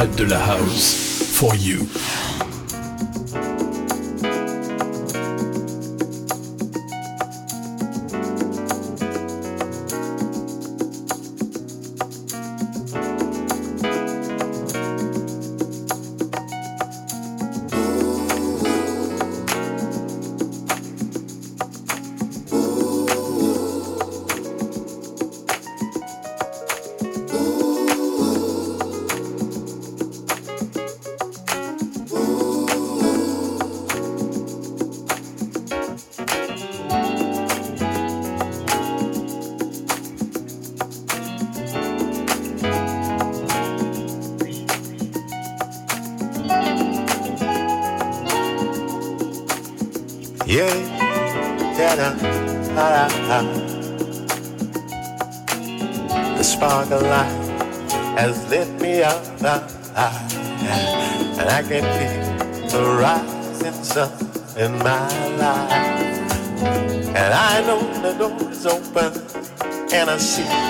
interprète de la house. For you. nasci.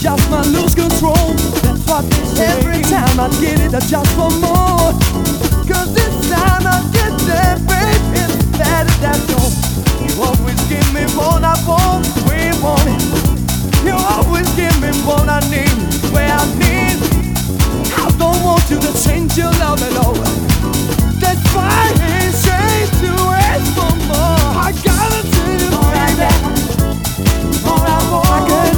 just might lose control. That's what. Every time I get it, I just want more. Cause this time I get that babe, it's better that gold. You always give me what I want, we want it. You always give me what I need, where I need. I don't want you to change your love at all. That's why it's straight to ask for more. I gotta tell you, baby.